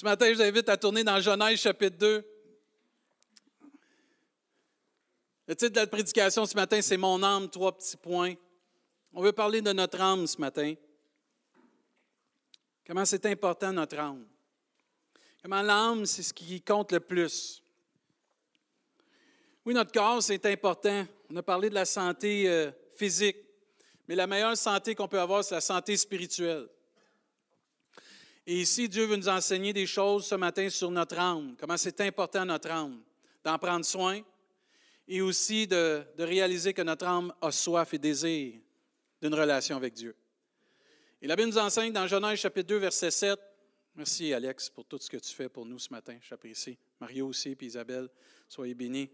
Ce matin, je vous invite à tourner dans Genèse chapitre 2. Le titre de la prédication ce matin, c'est Mon âme, trois petits points. On veut parler de notre âme ce matin. Comment c'est important notre âme? Comment l'âme, c'est ce qui compte le plus? Oui, notre corps, c'est important. On a parlé de la santé euh, physique, mais la meilleure santé qu'on peut avoir, c'est la santé spirituelle. Et ici, Dieu veut nous enseigner des choses ce matin sur notre âme, comment c'est important notre âme, d'en prendre soin et aussi de, réaliser que notre âme a soif et désir d'une relation avec Dieu. Et la Bible nous enseigne dans Genèse chapitre 2, verset 7. Merci Alex pour tout ce que tu fais pour nous ce matin, j'apprécie. Mario aussi, puis Isabelle, soyez bénis.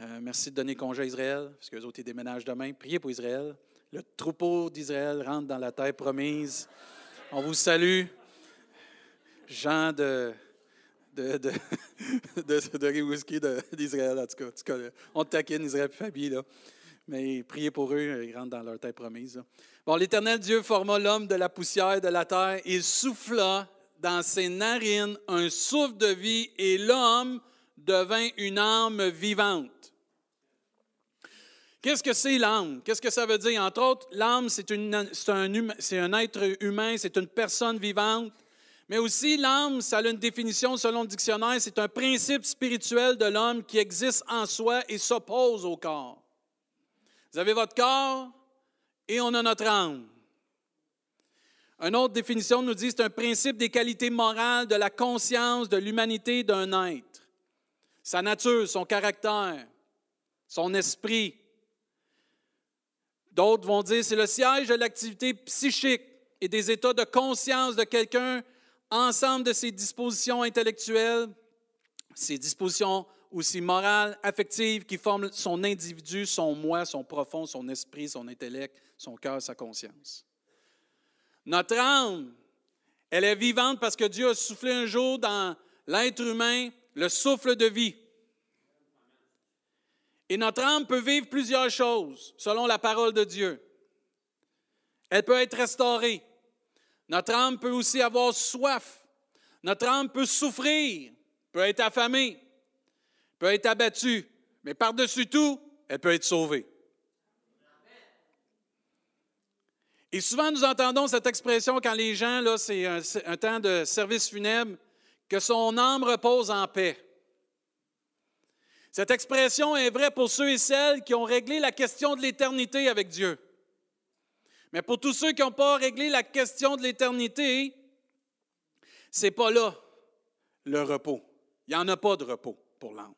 Euh, merci de donner congé à Israël, parce qu'eux autres, ils déménagent demain. Priez pour Israël. Le troupeau d'Israël rentre dans la terre promise. On vous salue. Jean de, de, de, de, d'Israël, en tout cas. On te taquine, Israël et là. Mais priez pour eux, ils rentrent dans leur terre promise. Bon, l'Éternel Dieu forma l'homme de la poussière de la terre. Il souffla dans ses narines un souffle de vie et l'homme devint une âme vivante. Qu'est-ce que c'est l'âme? Qu'est-ce que ça veut dire? Entre autres, l'âme, c'est, un, c'est un être humain, c'est une personne vivante. Mais aussi, l'âme, ça a une définition selon le dictionnaire, c'est un principe spirituel de l'homme qui existe en soi et s'oppose au corps. Vous avez votre corps et on a notre âme. Une autre définition nous dit c'est un principe des qualités morales, de la conscience, de l'humanité d'un être. Sa nature, son caractère, son esprit, D'autres vont dire c'est le siège de l'activité psychique et des états de conscience de quelqu'un, ensemble de ses dispositions intellectuelles, ses dispositions aussi morales, affectives, qui forment son individu, son moi, son profond, son esprit, son intellect, son cœur, sa conscience. Notre âme, elle est vivante parce que Dieu a soufflé un jour dans l'être humain le souffle de vie. Et notre âme peut vivre plusieurs choses selon la parole de Dieu. Elle peut être restaurée. Notre âme peut aussi avoir soif. Notre âme peut souffrir, peut être affamée, peut être abattue, mais par-dessus tout, elle peut être sauvée. Et souvent, nous entendons cette expression quand les gens, là, c'est un, un temps de service funèbre, que son âme repose en paix. Cette expression est vraie pour ceux et celles qui ont réglé la question de l'éternité avec Dieu. Mais pour tous ceux qui n'ont pas réglé la question de l'éternité, c'est pas là le repos. Il n'y en a pas de repos pour l'âme.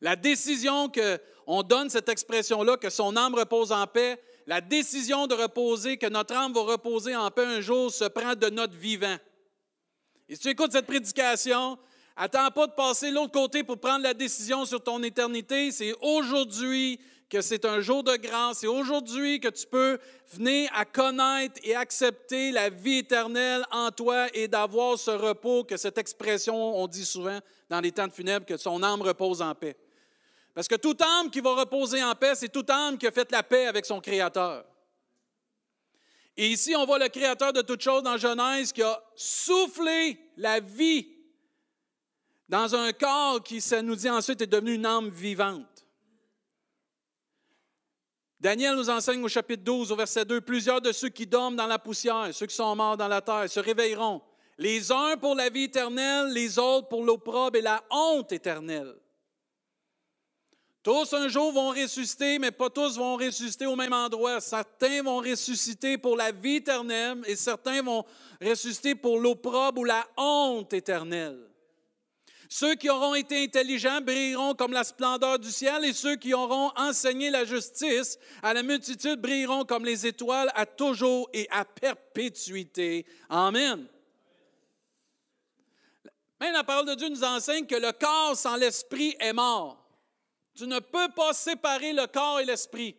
La décision qu'on donne cette expression-là, que son âme repose en paix, la décision de reposer, que notre âme va reposer en paix un jour, se prend de notre vivant. Et si tu écoutes cette prédication, Attends pas de passer l'autre côté pour prendre la décision sur ton éternité. C'est aujourd'hui que c'est un jour de grâce. C'est aujourd'hui que tu peux venir à connaître et accepter la vie éternelle en toi et d'avoir ce repos que cette expression, on dit souvent dans les temps de funèbres, que son âme repose en paix. Parce que toute âme qui va reposer en paix, c'est toute âme qui a fait la paix avec son Créateur. Et ici, on voit le Créateur de toutes choses dans Genèse qui a soufflé la vie dans un corps qui, ça nous dit ensuite, est devenu une âme vivante. Daniel nous enseigne au chapitre 12, au verset 2, plusieurs de ceux qui dorment dans la poussière, ceux qui sont morts dans la terre, se réveilleront, les uns pour la vie éternelle, les autres pour l'opprobre et la honte éternelle. Tous un jour vont ressusciter, mais pas tous vont ressusciter au même endroit. Certains vont ressusciter pour la vie éternelle et certains vont ressusciter pour l'opprobre ou la honte éternelle. Ceux qui auront été intelligents brilleront comme la splendeur du ciel et ceux qui auront enseigné la justice à la multitude brilleront comme les étoiles à toujours et à perpétuité. Amen. Même la parole de Dieu nous enseigne que le corps sans l'esprit est mort. Tu ne peux pas séparer le corps et l'esprit.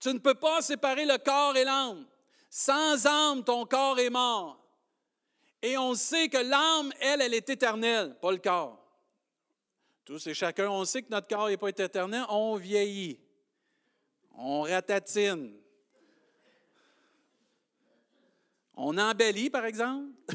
Tu ne peux pas séparer le corps et l'âme. Sans âme, ton corps est mort. Et on sait que l'âme, elle, elle est éternelle, pas le corps. Tous et chacun, on sait que notre corps n'est pas éternel, on vieillit, on ratatine, on embellit, par exemple.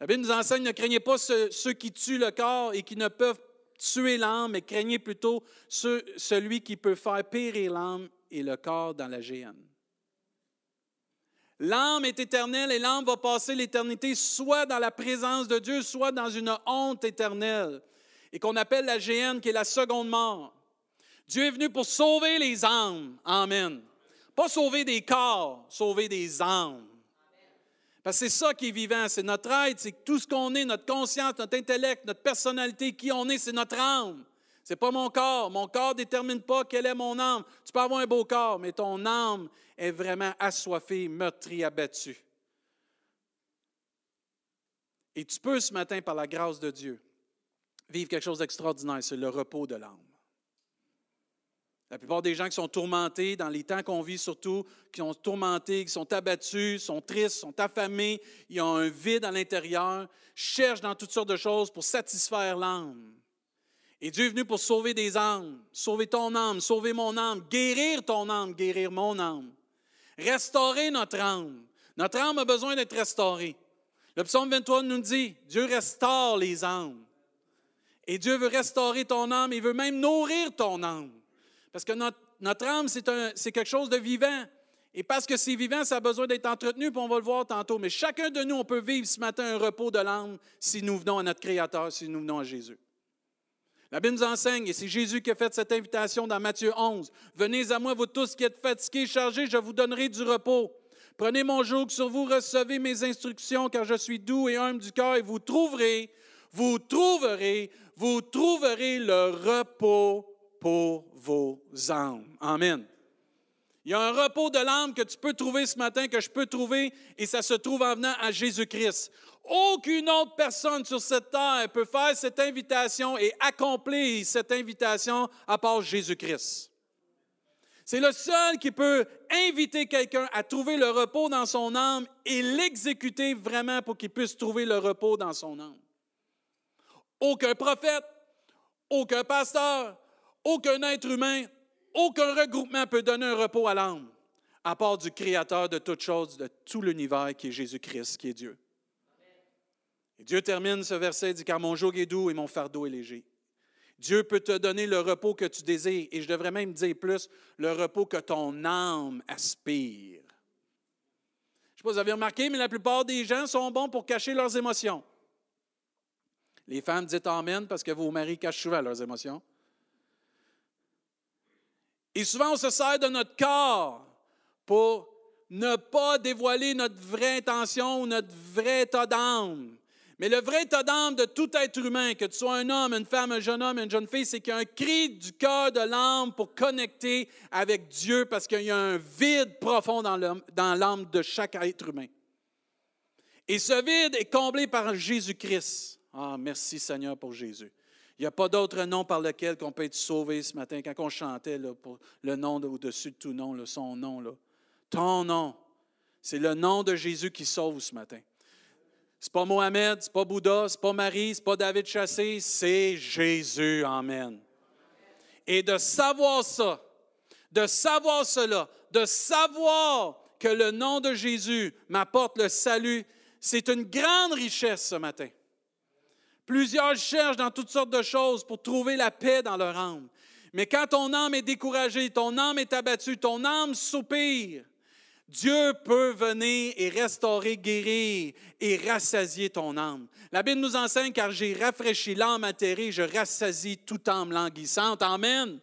La Bible nous enseigne, ne craignez pas ceux, qui tuent le corps et qui ne peuvent tuer l'âme, mais craignez plutôt celui qui peut faire périr l'âme et le corps dans la géhenne. L'âme est éternelle et l'âme va passer l'éternité soit dans la présence de Dieu, soit dans une honte éternelle, et qu'on appelle la géhenne, qui est la seconde mort. Dieu est venu pour sauver les âmes. Amen. Pas sauver des corps, sauver des âmes. Parce que c'est ça qui est vivant, c'est notre être, c'est tout ce qu'on est, notre conscience, notre intellect, notre personnalité, qui on est, c'est notre âme. C'est pas mon corps. Mon corps ne détermine pas quelle est mon âme. Tu peux avoir un beau corps, mais ton âme est vraiment assoiffée, meurtrie, abattue. Et tu peux ce matin, par la grâce de Dieu, vivre quelque chose d'extraordinaire, c'est le repos de l'âme. La plupart des gens qui sont tourmentés, dans les temps qu'on vit surtout, qui sont tourmentés, qui sont abattus, sont tristes, sont affamés, ils ont un vide à l'intérieur, cherchent dans toutes sortes de choses pour satisfaire l'âme. Et Dieu est venu pour sauver des âmes, sauver ton âme, sauver mon âme, guérir ton âme, guérir mon âme, restaurer notre âme. Notre âme a besoin d'être restaurée. Le psaume 23 nous dit, Dieu restaure les âmes. Et Dieu veut restaurer ton âme, il veut même nourrir ton âme. Parce que notre, âme, c'est quelque chose de vivant. Et parce que c'est vivant, ça a besoin d'être entretenu, puis on va le voir tantôt. Mais chacun de nous, on peut vivre ce matin un repos de l'âme si nous venons à notre Créateur, si nous venons à Jésus. La Bible nous enseigne, et c'est Jésus qui a fait cette invitation dans Matthieu 11. Venez à moi, vous tous qui êtes fatigués, chargés, je vous donnerai du repos. Prenez mon joug sur vous, recevez mes instructions, car je suis doux et humble du cœur, et vous trouverez, vous trouverez, vous trouverez le repos pour vos âmes. Amen. Il y a un repos de l'âme que tu peux trouver ce matin, que je peux trouver, et ça se trouve en venant à Jésus-Christ. Aucune autre personne sur cette terre peut faire cette invitation et accomplir cette invitation à part Jésus-Christ. C'est le seul qui peut inviter quelqu'un à trouver le repos dans son âme et l'exécuter vraiment pour qu'il puisse trouver le repos dans son âme. Aucun prophète, aucun pasteur, aucun être humain, aucun regroupement peut donner un repos à l'âme, à part du Créateur de toutes choses, de tout l'univers qui est Jésus-Christ, qui est Dieu. Dieu termine ce verset, il dit, car mon joug est doux et mon fardeau est léger. Dieu peut te donner le repos que tu désires, et je devrais même dire plus, le repos que ton âme aspire. Je ne sais pas si vous avez remarqué, mais la plupart des gens sont bons pour cacher leurs émotions. Les femmes, dites Amen parce que vos maris cachent souvent leurs émotions. Et souvent, on se sert de notre corps pour ne pas dévoiler notre vraie intention ou notre vrai état d'âme. Mais le vrai état d'âme de tout être humain, que tu sois un homme, une femme, un jeune homme, une jeune fille, c'est qu'il y a un cri du cœur de l'âme pour connecter avec Dieu parce qu'il y a un vide profond dans l'âme de chaque être humain. Et ce vide est comblé par Jésus-Christ. Ah, merci Seigneur pour Jésus. Il n'y a pas d'autre nom par lequel on peut être sauvé ce matin. Quand on chantait pour le nom au-dessus de tout nom, son nom, ton nom, c'est le nom de Jésus qui sauve ce matin. Ce n'est pas Mohamed, ce n'est pas Bouddha, ce n'est pas Marie, ce n'est pas David Chassé, c'est Jésus. Amen. Et de savoir ça, de savoir cela, de savoir que le nom de Jésus m'apporte le salut, c'est une grande richesse ce matin. Plusieurs cherchent dans toutes sortes de choses pour trouver la paix dans leur âme. Mais quand ton âme est découragée, ton âme est abattue, ton âme soupire, Dieu peut venir et restaurer, guérir et rassasier ton âme. La Bible nous enseigne, car j'ai rafraîchi l'âme atterrée, je rassasie toute âme languissante. Amen.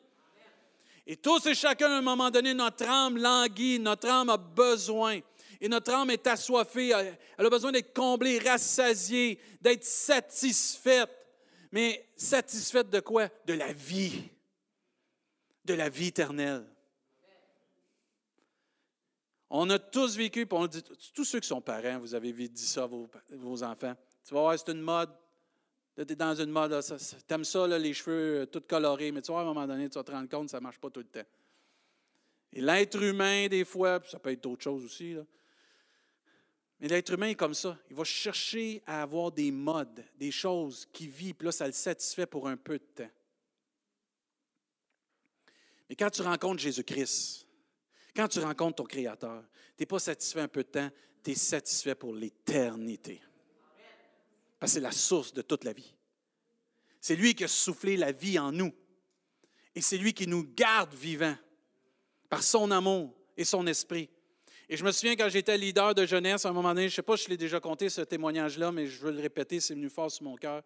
Et tous et chacun, à un moment donné, notre âme languit, notre âme a besoin et notre âme est assoiffée, elle a besoin d'être comblée, rassasiée, d'être satisfaite. Mais satisfaite de quoi? De la vie, de la vie éternelle. On a tous vécu, puis on dit, tous ceux qui sont parents, vous avez dit ça à vos, enfants. Tu vas voir, c'est une mode. Tu es dans une mode, tu aimes ça, les cheveux euh, tout colorés, mais tu vois, à un moment donné, tu vas te rendre compte que ça ne marche pas tout le temps. Et l'être humain, des fois, ça peut être d'autres choses aussi, là, mais l'être humain est comme ça. Il va chercher à avoir des modes, des choses qui vivent, puis là, ça le satisfait pour un peu de temps. Mais quand tu rencontres Jésus-Christ, quand tu rencontres ton Créateur, tu n'es pas satisfait un peu de temps, tu es satisfait pour l'éternité. Parce que c'est la source de toute la vie. C'est lui qui a soufflé la vie en nous. Et c'est lui qui nous garde vivants par son amour et son esprit. Et je me souviens quand j'étais leader de jeunesse, à un moment donné, je ne sais pas si je l'ai déjà compté ce témoignage-là, mais je veux le répéter, c'est venu fort sur mon cœur.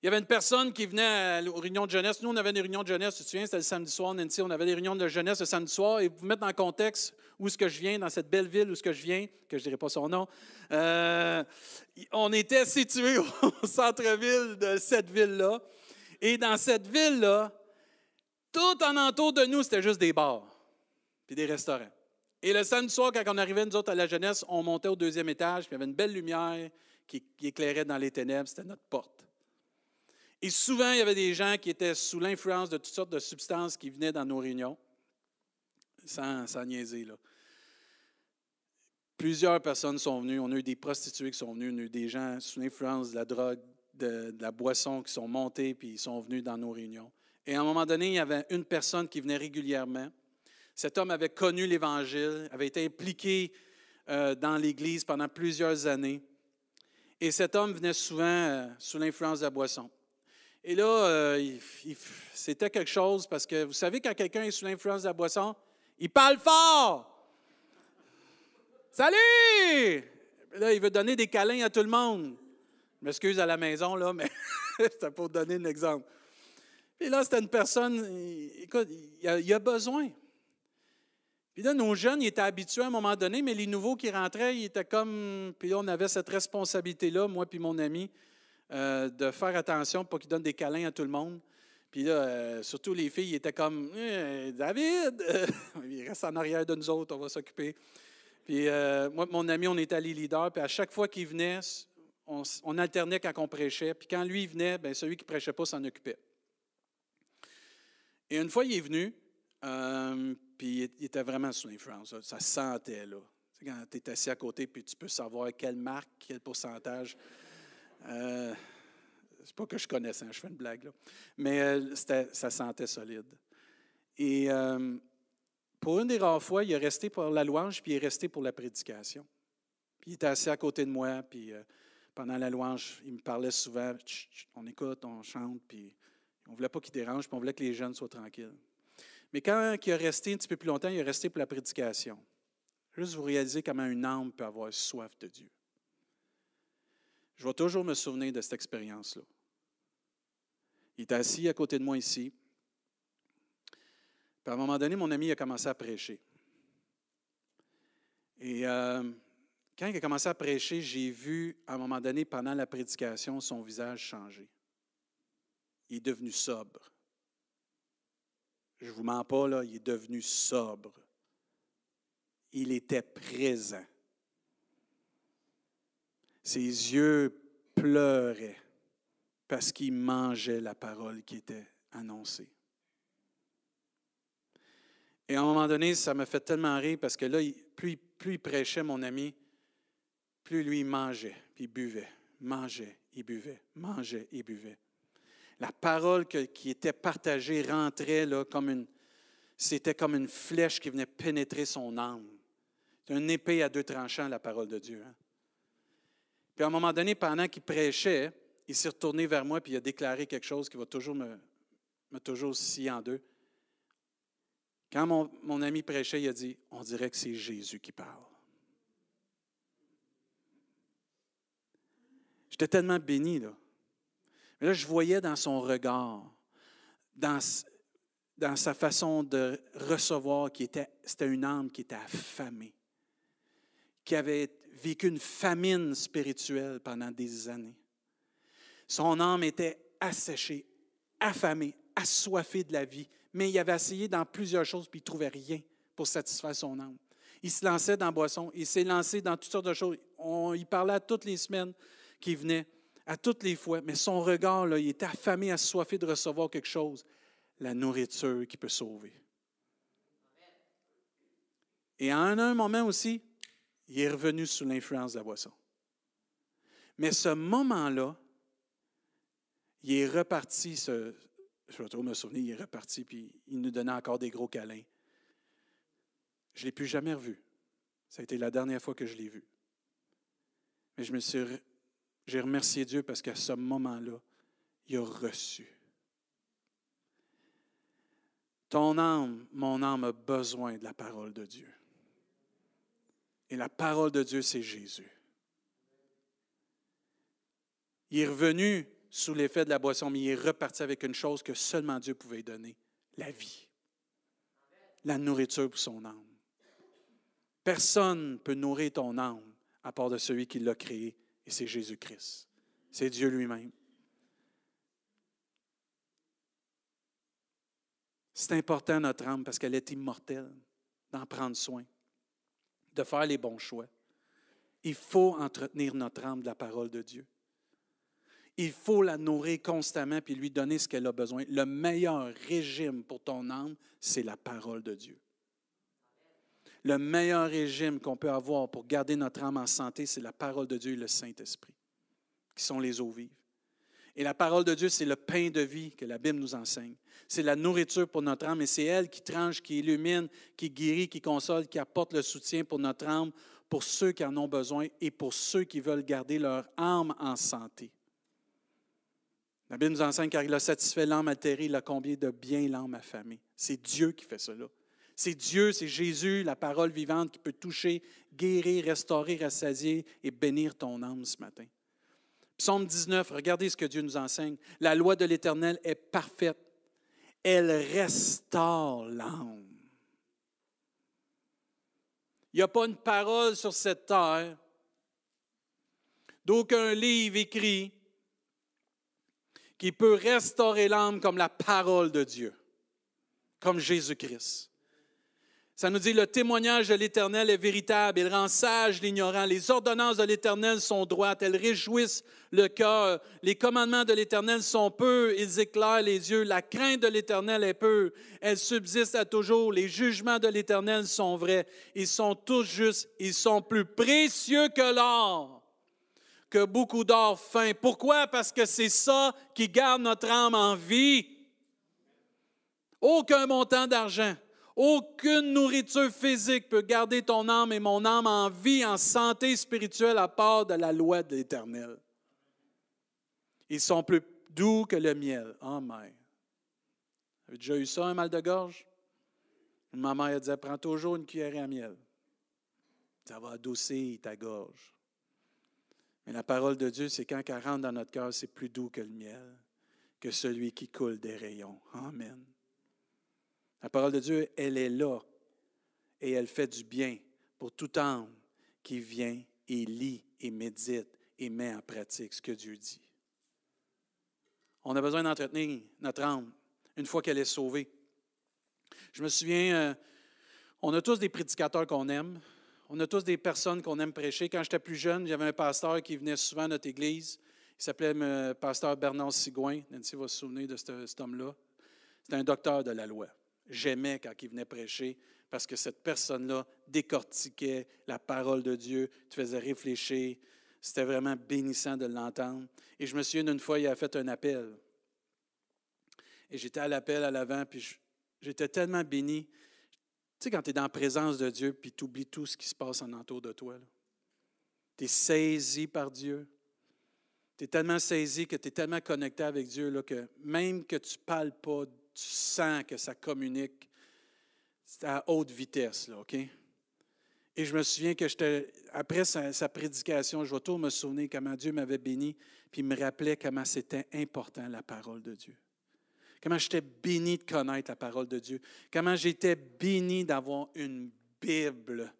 Il y avait une personne qui venait aux réunions de jeunesse. Nous, on avait des réunions de jeunesse, tu te souviens, c'était le samedi soir, Nancy, on avait des réunions de jeunesse le samedi soir. Et pour vous mettre dans le contexte où est-ce que je viens, dans cette belle ville où est-ce que je viens, que je ne dirai pas son nom, euh, on était situé au centre-ville de cette ville-là. Et dans cette ville-là, tout en entour de nous, c'était juste des bars puis des restaurants. Et le samedi soir, quand on arrivait, nous autres, à la jeunesse, on montait au deuxième étage, puis il y avait une belle lumière qui éclairait dans les ténèbres, c'était notre porte. Et souvent, il y avait des gens qui étaient sous l'influence de toutes sortes de substances qui venaient dans nos réunions, sans, niaiser. Là. Plusieurs personnes sont venues. On a eu des prostituées qui sont venues, on a eu des gens sous l'influence de la drogue, de, de la boisson qui sont montés, puis ils sont venus dans nos réunions. Et à un moment donné, il y avait une personne qui venait régulièrement. Cet homme avait connu l'Évangile, avait été impliqué euh, dans l'Église pendant plusieurs années. Et cet homme venait souvent euh, sous l'influence de la boisson. Et là, euh, c'était quelque chose parce que vous savez, quand quelqu'un est sous l'influence de la boisson, il parle fort. Salut! Là, il veut donner des câlins à tout le monde. Je m'excuse à la maison, là, mais c'était pour donner un exemple. Et là, c'était une personne, écoute, il a, a besoin. Puis là, nos jeunes, ils étaient habitués à un moment donné, mais les nouveaux qui rentraient, ils étaient comme. Puis là, on avait cette responsabilité-là, moi puis mon ami, euh, de faire attention pour qu'ils donnent des câlins à tout le monde. Puis là, euh, surtout les filles, étaient comme eh, David, il reste en arrière de nous autres, on va s'occuper. Puis euh, moi, mon ami, on était allés leader, puis à chaque fois qu'il venait, on, alternait quand on prêchait. Puis quand lui venait, bien, celui qui ne prêchait pas s'en occupait. Et une fois, il est venu, puis il était vraiment sous l'influence. Ça se sentait, là. quand tu es assis à côté, puis tu peux savoir quelle marque, quel pourcentage. Euh, c'est pas que je connaissais, hein, je fais une blague, mais euh, ça sentait solide. Et euh, pour une des rares fois, il est resté pour la louange, puis il est resté pour la prédication. Il était assis à côté de moi, puis pendant la louange, il me parlait souvent, on écoute, on chante, puis on ne voulait pas qu'il dérange, puis on voulait que les jeunes soient tranquilles. Mais quand il est resté un petit peu plus longtemps, il est resté pour la prédication. Juste vous réaliser comment une âme peut avoir soif de Dieu. Je vais toujours me souvenir de cette expérience-là. Il était assis à côté de moi ici. Puis à un moment donné, mon ami a commencé à prêcher. Et euh, quand il a commencé à prêcher, j'ai vu à un moment donné, pendant la prédication, son visage changer. Il est devenu sobre. Je ne vous mens pas, il est devenu sobre. Il était présent. Ses yeux pleuraient parce qu'il mangeait la parole qui était annoncée. Et à un moment donné, ça m'a fait tellement rire parce que là, plus, il prêchait, mon ami, plus lui mangeait, puis buvait, mangeait, il buvait, mangeait, il buvait. La parole qui était partagée rentrait là, comme une, c'était comme une flèche qui venait pénétrer son âme. C'est une épée à deux tranchants, la parole de Dieu. Hein. Puis à un moment donné, pendant qu'il prêchait, il s'est retourné vers moi puis il a déclaré quelque chose qui va toujours me, toujours scier en deux. Quand mon, mon ami prêchait, il a dit On dirait que c'est Jésus qui parle. J'étais tellement béni, là. Mais là, je voyais dans son regard, dans, dans sa façon de recevoir, qui était, c'était une âme qui était affamée, qui avait vécu une famine spirituelle pendant des années. Son âme était asséchée, affamée, assoiffée de la vie, mais il avait essayé dans plusieurs choses, puis il ne trouvait rien pour satisfaire son âme. Il se lançait dans boisson, il s'est lancé dans toutes sortes de choses. On, il parlait toutes les semaines qu'il venait, à toutes les fois, mais son regard, là, il était affamé, assoiffé de recevoir quelque chose, la nourriture qui peut sauver. Et à un moment aussi, il est revenu sous l'influence de la boisson. Mais ce moment-là, il est reparti, ce, je trop me souvenir, il est reparti, puis il nous donnait encore des gros câlins. Je ne l'ai plus jamais revu. Ça a été la dernière fois que je l'ai vu. Mais je me suis, j'ai remercié Dieu parce qu'à ce moment-là, il a reçu. Ton âme, mon âme a besoin de la parole de Dieu. Et la parole de Dieu, c'est Jésus. Il est revenu sous l'effet de la boisson, mais il est reparti avec une chose que seulement Dieu pouvait donner, la vie, la nourriture pour son âme. Personne ne peut nourrir ton âme à part de celui qui l'a créé, et c'est Jésus-Christ. C'est Dieu lui-même. C'est important, notre âme, parce qu'elle est immortelle, d'en prendre soin, de faire les bons choix. Il faut entretenir notre âme de la parole de Dieu. Il faut la nourrir constamment puis lui donner ce qu'elle a besoin. Le meilleur régime pour ton âme, c'est la parole de Dieu. Le meilleur régime qu'on peut avoir pour garder notre âme en santé, c'est la parole de Dieu et le Saint-Esprit, qui sont les eaux vives. Et la parole de Dieu, c'est le pain de vie que la Bible nous enseigne. C'est la nourriture pour notre âme et c'est elle qui tranche, qui illumine, qui guérit, qui console, qui apporte le soutien pour notre âme, pour ceux qui en ont besoin et pour ceux qui veulent garder leur âme en santé. La Bible nous enseigne car il a satisfait l'âme altérée, il a combien de bien l'âme affamée. C'est Dieu qui fait cela. C'est Dieu, c'est Jésus, la parole vivante qui peut toucher, guérir, restaurer, rassasier et bénir ton âme ce matin. Psaume 19, regardez ce que Dieu nous enseigne. La loi de l'Éternel est parfaite. Elle restaure l'âme. Il n'y a pas une parole sur cette terre d'aucun livre écrit qui peut restaurer l'âme comme la parole de Dieu, comme Jésus-Christ. Ça nous dit, le témoignage de l'Éternel est véritable, il rend sage l'ignorant. Les ordonnances de l'Éternel sont droites, elles réjouissent le cœur. Les commandements de l'Éternel sont peu, ils éclairent les yeux. La crainte de l'Éternel est peu, elle subsiste à toujours. Les jugements de l'Éternel sont vrais, ils sont tous justes, ils sont plus précieux que l'or que beaucoup d'or fin. Pourquoi? Parce que c'est ça qui garde notre âme en vie. Aucun montant d'argent, aucune nourriture physique peut garder ton âme et mon âme en vie, en santé spirituelle, à part de la loi de l'Éternel. Ils sont plus doux que le miel. Oh my. Vous avez déjà eu ça, un mal de gorge? Ma mère disait, prends toujours une cuillère à miel. Ça va adoucir ta gorge. Mais la parole de Dieu, c'est quand elle rentre dans notre cœur, c'est plus doux que le miel, que celui qui coule des rayons. Amen. La parole de Dieu, elle est là et elle fait du bien pour tout âme qui vient et lit et médite et met en pratique ce que Dieu dit. On a besoin d'entretenir notre âme une fois qu'elle est sauvée. Je me souviens, euh, on a tous des prédicateurs qu'on aime. On a tous des personnes qu'on aime prêcher. Quand j'étais plus jeune, j'avais un pasteur qui venait souvent à notre église. Il s'appelait euh, pasteur Bernard Sigouin. Nancy va se souvenir de cet homme-là. C'était un docteur de la loi. J'aimais quand il venait prêcher parce que cette personne-là décortiquait la parole de Dieu, te faisait réfléchir. C'était vraiment bénissant de l'entendre. Et je me souviens d'une fois, il a fait un appel. Et j'étais à l'appel à l'avant, puis j'étais tellement béni. Tu sais, quand tu es dans la présence de Dieu, puis tu oublies tout ce qui se passe en entour de toi. Tu es saisi par Dieu. Tu es tellement saisi que tu es tellement connecté avec Dieu là, que même que tu ne parles pas, tu sens que ça communique à haute vitesse. Là, OK? Et je me souviens que j'étais, après sa, prédication, je vais toujours me souvenir comment Dieu m'avait béni, puis il me rappelait comment c'était important la parole de Dieu. Comment j'étais béni de connaître la parole de Dieu. Comment j'étais béni d'avoir une Bible,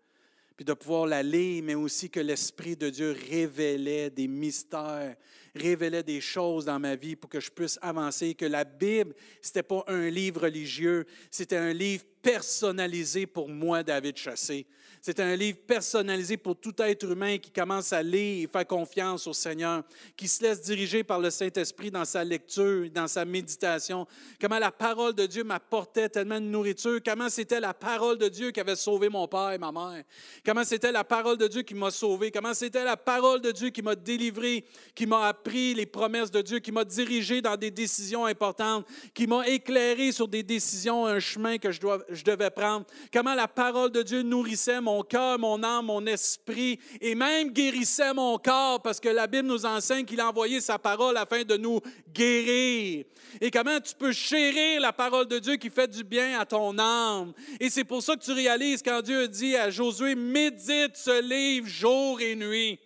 puis de pouvoir la lire, mais aussi que l'Esprit de Dieu révélait des mystères, révélait des choses dans ma vie pour que je puisse avancer. Que la Bible, ce n'était pas un livre religieux, c'était un livre personnalisé pour moi, David Chassé. C'est un livre personnalisé pour tout être humain qui commence à lire et faire confiance au Seigneur, qui se laisse diriger par le Saint-Esprit dans sa lecture, dans sa méditation. Comment la parole de Dieu m'apportait tellement de nourriture. Comment c'était la parole de Dieu qui avait sauvé mon père et ma mère. Comment c'était la parole de Dieu qui m'a sauvé. Comment c'était la parole de Dieu qui m'a délivré, qui m'a appris les promesses de Dieu, qui m'a dirigé dans des décisions importantes, qui m'a éclairé sur des décisions, un chemin que je dois, je devais prendre, comment la parole de Dieu nourrissait mon cœur, mon âme, mon esprit et même guérissait mon corps parce que la Bible nous enseigne qu'il a envoyé sa parole afin de nous guérir. Et comment tu peux chérir la parole de Dieu qui fait du bien à ton âme. Et c'est pour ça que tu réalises quand Dieu dit à Josué, médite ce livre jour et nuit,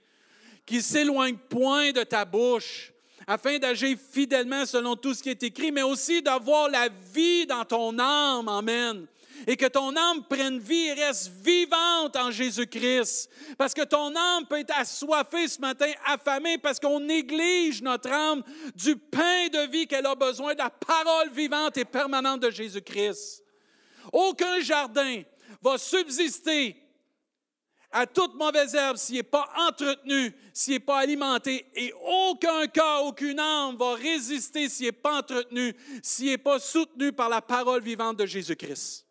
qu'il s'éloigne point de ta bouche afin d'agir fidèlement selon tout ce qui est écrit, mais aussi d'avoir la vie dans ton âme. Amen. Et que ton âme prenne vie et reste vivante en Jésus-Christ. Parce que ton âme peut être assoiffée ce matin, affamée, parce qu'on néglige notre âme du pain de vie qu'elle a besoin, de la parole vivante et permanente de Jésus-Christ. Aucun jardin va subsister à toute mauvaise herbe s'il n'est pas entretenu, s'il n'est pas alimenté. Et aucun cœur, aucune âme va résister s'il n'est pas entretenu, s'il n'est pas soutenu par la parole vivante de Jésus-Christ.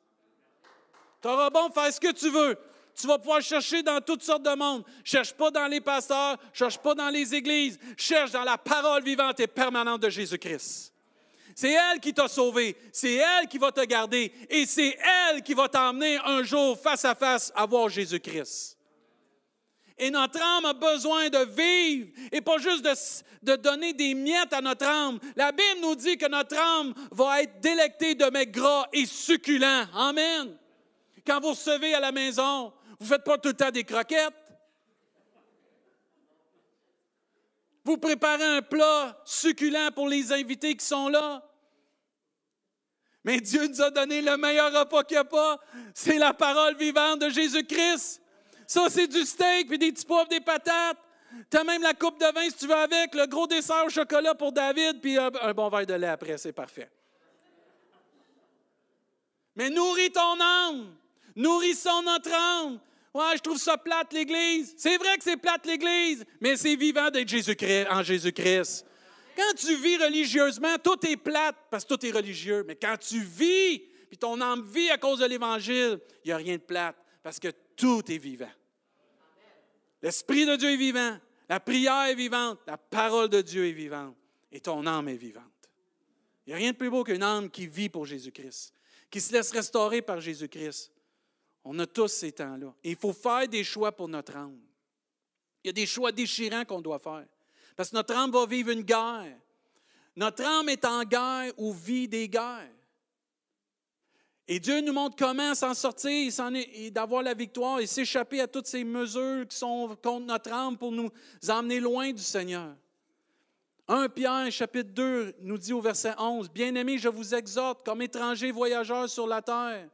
Tu auras bon faire ce que tu veux. Tu vas pouvoir chercher dans toutes sortes de monde. Cherche pas dans les pasteurs, cherche pas dans les églises, cherche dans la parole vivante et permanente de Jésus-Christ. C'est elle qui t'a sauvé, c'est elle qui va te garder et c'est elle qui va t'emmener un jour face à face à voir Jésus-Christ. Et notre âme a besoin de vivre et pas juste de, donner des miettes à notre âme. La Bible nous dit que notre âme va être délectée de mets gras et succulents. Amen. Quand vous recevez à la maison, vous ne faites pas tout le temps des croquettes. Vous préparez un plat succulent pour les invités qui sont là. Mais Dieu nous a donné le meilleur repas qu'il n'y a pas. C'est la parole vivante de Jésus-Christ. Ça, c'est du steak, puis des petits poivres, des patates. Tu as même la coupe de vin si tu veux avec, le gros dessert au chocolat pour David, puis un bon verre de lait après, c'est parfait. Mais nourris ton âme. Nourrissons notre âme. Ouais, je trouve ça plate, l'Église. C'est vrai que c'est plate, l'Église, mais c'est vivant d'être Jésus-Christ, en Jésus-Christ. Quand tu vis religieusement, tout est plate parce que tout est religieux. Mais quand tu vis, puis ton âme vit à cause de l'Évangile, il n'y a rien de plate parce que tout est vivant. L'Esprit de Dieu est vivant, la prière est vivante, la parole de Dieu est vivante et ton âme est vivante. Il n'y a rien de plus beau qu'une âme qui vit pour Jésus-Christ, qui se laisse restaurer par Jésus-Christ. On a tous ces temps-là. Et il faut faire des choix pour notre âme. Il y a des choix déchirants qu'on doit faire. Parce que notre âme va vivre une guerre. Notre âme est en guerre ou vit des guerres. Et Dieu nous montre comment s'en sortir et d'avoir la victoire et s'échapper à toutes ces mesures qui sont contre notre âme pour nous emmener loin du Seigneur. 1 Pierre chapitre 2 nous dit au verset 11, Bien-aimés, je vous exhorte comme étrangers voyageurs sur la terre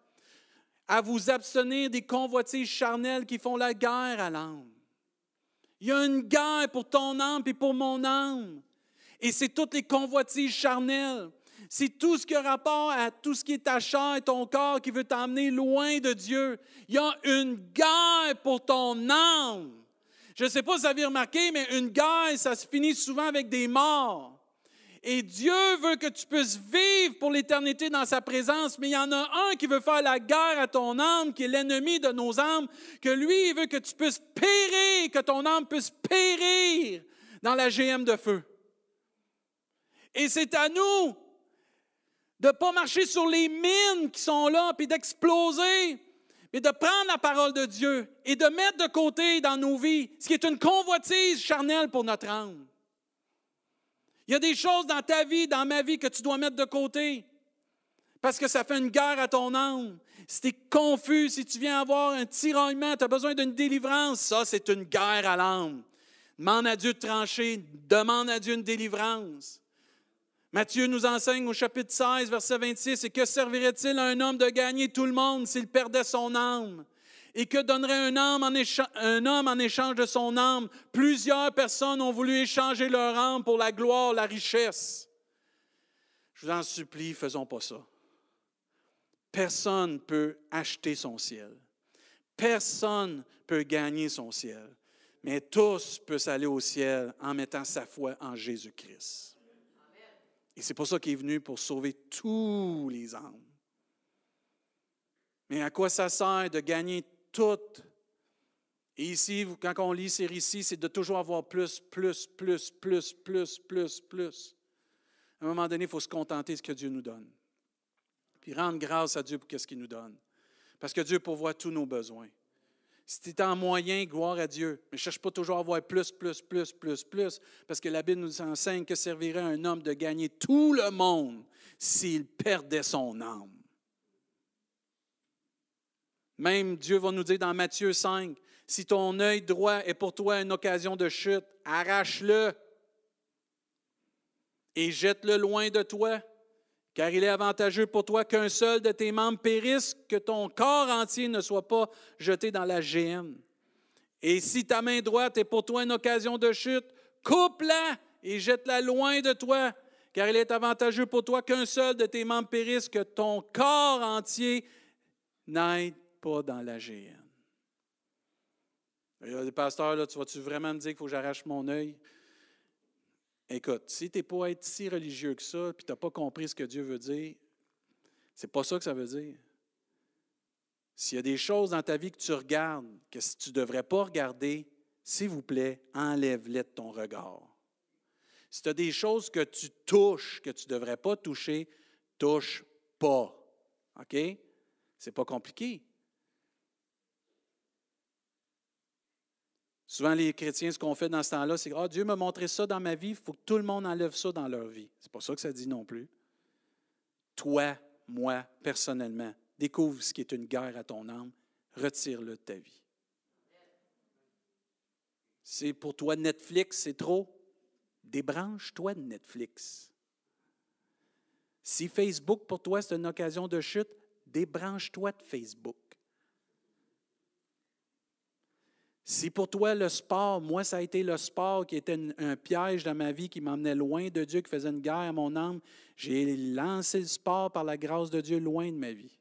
à vous abstenir des convoitises charnelles qui font la guerre à l'âme. Il y a une guerre pour ton âme et pour mon âme. Et c'est toutes les convoitises charnelles. C'est tout ce qui a rapport à tout ce qui est ta chair et ton corps qui veut t'emmener loin de Dieu. Il y a une guerre pour ton âme. Je ne sais pas si vous avez remarqué, mais une guerre, ça se finit souvent avec des morts. Et Dieu veut que tu puisses vivre pour l'éternité dans sa présence, mais il y en a un qui veut faire la guerre à ton âme, qui est l'ennemi de nos âmes, que lui, il veut que tu puisses périr, que ton âme puisse périr dans la GM de feu. Et c'est à nous de ne pas marcher sur les mines qui sont là, puis d'exploser, mais de prendre la parole de Dieu et de mettre de côté dans nos vies ce qui est une convoitise charnelle pour notre âme. Il y a des choses dans ta vie, dans ma vie, que tu dois mettre de côté parce que ça fait une guerre à ton âme. Si tu es confus, si tu viens avoir un tiraillement, tu as besoin d'une délivrance, ça, c'est une guerre à l'âme. Demande à Dieu de trancher, demande à Dieu une délivrance. Matthieu nous enseigne au chapitre 16, verset 26, Et que servirait-il à un homme de gagner tout le monde s'il perdait son âme? Et que donnerait un homme, en échange, de son âme? Plusieurs personnes ont voulu échanger leur âme pour la gloire, la richesse. Je vous en supplie, faisons pas ça. Personne ne peut acheter son ciel. Personne ne peut gagner son ciel. Mais tous peuvent aller au ciel en mettant sa foi en Jésus-Christ. Et c'est pour ça qu'il est venu pour sauver tous les âmes. Mais à quoi ça sert de gagner tout. Et ici, quand on lit ces récits, c'est de toujours avoir plus, plus, plus, plus, plus, plus, plus. À un moment donné, il faut se contenter de ce que Dieu nous donne. puis rendre grâce à Dieu pour ce qu'il nous donne. Parce que Dieu pourvoit tous nos besoins. Si tu es en moyen, gloire à Dieu. Mais cherche pas toujours à avoir plus, plus, plus, plus, plus. Parce que la Bible nous enseigne que servirait un homme de gagner tout le monde s'il perdait son âme. Même Dieu va nous dire dans Matthieu 5, si ton œil droit est pour toi une occasion de chute, arrache-le et jette-le loin de toi, car il est avantageux pour toi qu'un seul de tes membres périsse, que ton corps entier ne soit pas jeté dans la géhenne. Et si ta main droite est pour toi une occasion de chute, coupe-la et jette-la loin de toi, car il est avantageux pour toi qu'un seul de tes membres périsse, que ton corps entier n'aille pas dans la géhenne. Il y a des pasteurs, là, tu vas-tu vraiment me dire qu'il faut que j'arrache mon œil? Écoute, si tu n'es pas être si religieux que ça, puis tu n'as pas compris ce que Dieu veut dire, c'est pas ça que ça veut dire. S'il y a des choses dans ta vie que tu regardes, que tu ne devrais pas regarder, s'il vous plaît, enlève-les de ton regard. Si tu as des choses que tu touches, que tu ne devrais pas toucher, touche pas. OK? C'est pas compliqué. Souvent, les chrétiens, ce qu'on fait dans ce temps-là, c'est Ah, Dieu m'a montré ça dans ma vie, il faut que tout le monde enlève ça dans leur vie. C'est pas ça que ça dit non plus. Toi, moi, personnellement, découvre ce qui est une guerre à ton âme, retire-le de ta vie. C'est pour toi Netflix, c'est trop? Débranche-toi de Netflix. Si Facebook pour toi c'est une occasion de chute, débranche-toi de Facebook. Si pour toi le sport, moi ça a été le sport qui était un, piège dans ma vie, qui m'emmenait loin de Dieu, qui faisait une guerre à mon âme, j'ai lancé le sport par la grâce de Dieu loin de ma vie.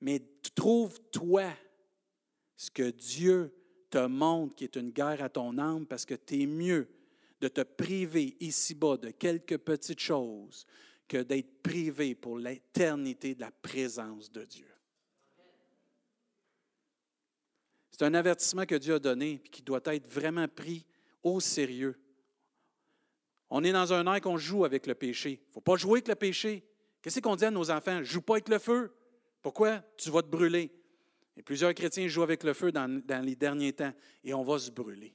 Mais trouve-toi ce que Dieu te montre qui est une guerre à ton âme parce que tu es mieux de te priver ici-bas de quelques petites choses que d'être privé pour l'éternité de la présence de Dieu. C'est un avertissement que Dieu a donné et qui doit être vraiment pris au sérieux. On est dans un air qu'on joue avec le péché. Il ne faut pas jouer avec le péché. Qu'est-ce qu'on dit à nos enfants? Joue pas avec le feu. Pourquoi? Tu vas te brûler. Et plusieurs chrétiens jouent avec le feu dans, dans les derniers temps et on va se brûler.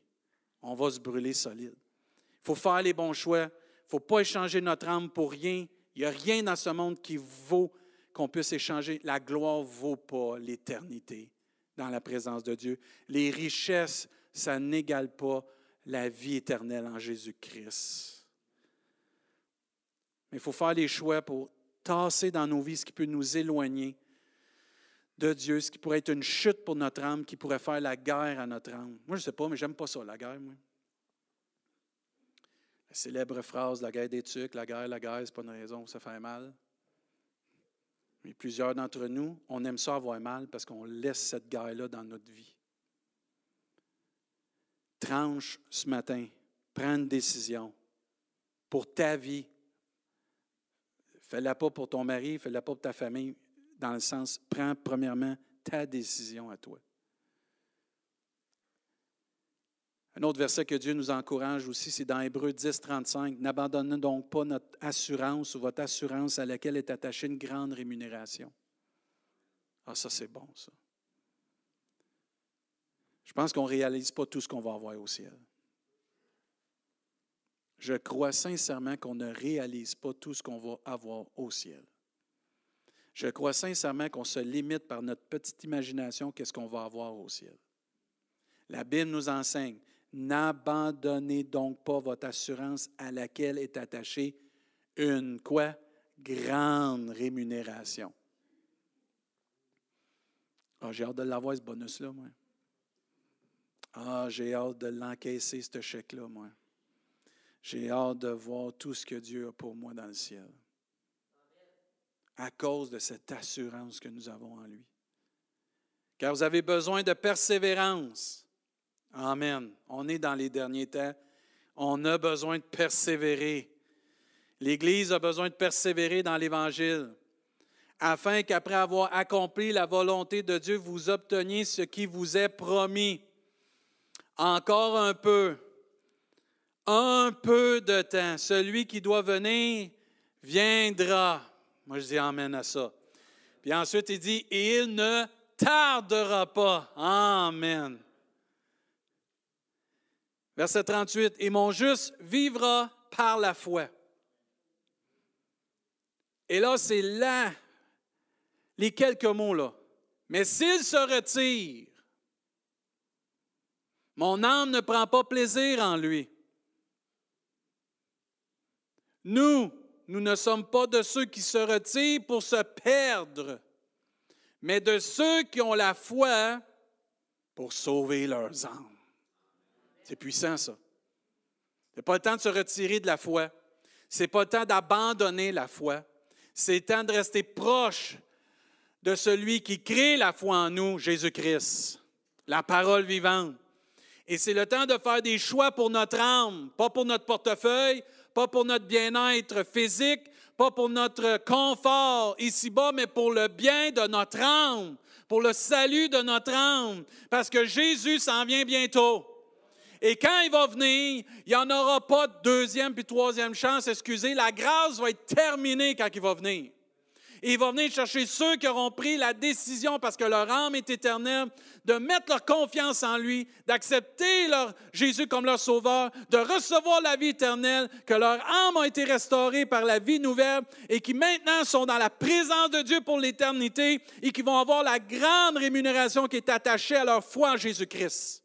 On va se brûler solide. Il faut faire les bons choix. Il ne faut pas échanger notre âme pour rien. Il n'y a rien dans ce monde qui vaut qu'on puisse échanger. La gloire ne vaut pas l'éternité dans la présence de Dieu. Les richesses, ça n'égale pas la vie éternelle en Jésus-Christ. Mais il faut faire les choix pour tasser dans nos vies ce qui peut nous éloigner de Dieu, ce qui pourrait être une chute pour notre âme, qui pourrait faire la guerre à notre âme. Moi, je ne sais pas, mais j'aime pas ça, la guerre. La célèbre phrase, la guerre des tucs, la guerre, la guerre, ce n'est pas une raison, ça fait mal. Mais plusieurs d'entre nous, on aime ça avoir mal parce qu'on laisse cette guerre-là dans notre vie. Tranche ce matin, prends une décision pour ta vie. Fais-la pas pour ton mari, fais-la pas pour ta famille, dans le sens, prends premièrement ta décision à toi. Un autre verset que Dieu nous encourage aussi, c'est dans Hébreu 10, 35. N'abandonnez donc pas notre assurance ou votre assurance à laquelle est attachée une grande rémunération. Ah, ça, c'est bon, ça. Je pense qu'on ne réalise pas tout ce qu'on va avoir au ciel. Je crois sincèrement qu'on ne réalise pas tout ce qu'on va avoir au ciel. Je crois sincèrement qu'on se limite par notre petite imagination qu'est-ce qu'on va avoir au ciel. La Bible nous enseigne N'abandonnez donc pas votre assurance à laquelle est attachée une quoi? Grande rémunération. Ah, j'ai hâte de l'avoir, ce bonus-là, moi. Ah, j'ai hâte de l'encaisser, ce chèque-là, moi. J'ai hâte de voir tout ce que Dieu a pour moi dans le ciel. À cause de cette assurance que nous avons en lui. Car vous avez besoin de persévérance Amen. On est dans les derniers temps. On a besoin de persévérer. L'Église a besoin de persévérer dans l'Évangile, afin qu'après avoir accompli la volonté de Dieu, vous obteniez ce qui vous est promis. Encore un peu, un peu de temps. Celui qui doit venir viendra. Moi, je dis Amen à ça. Puis ensuite, il dit, et il ne tardera pas. Amen. Verset 38, et mon juste vivra par la foi. Et là, c'est là, les quelques mots là. Mais s'il se retire, mon âme ne prend pas plaisir en lui. Nous, nous ne sommes pas de ceux qui se retirent pour se perdre, mais de ceux qui ont la foi pour sauver leurs âmes. C'est puissant, ça. Ce n'est pas le temps de se retirer de la foi. Ce n'est pas le temps d'abandonner la foi. C'est le temps de rester proche de celui qui crée la foi en nous, Jésus-Christ, la parole vivante. Et c'est le temps de faire des choix pour notre âme, pas pour notre portefeuille, pas pour notre bien-être physique, pas pour notre confort ici-bas, mais pour le bien de notre âme, pour le salut de notre âme, parce que Jésus s'en vient bientôt. Et quand il va venir, il n'y en aura pas de deuxième puis troisième chance, excusez, la grâce va être terminée quand il va venir. Et il va venir chercher ceux qui auront pris la décision, parce que leur âme est éternelle, de mettre leur confiance en lui, d'accepter leur Jésus comme leur sauveur, de recevoir la vie éternelle, que leur âme a été restaurée par la vie nouvelle et qui maintenant sont dans la présence de Dieu pour l'éternité et qui vont avoir la grande rémunération qui est attachée à leur foi en Jésus-Christ.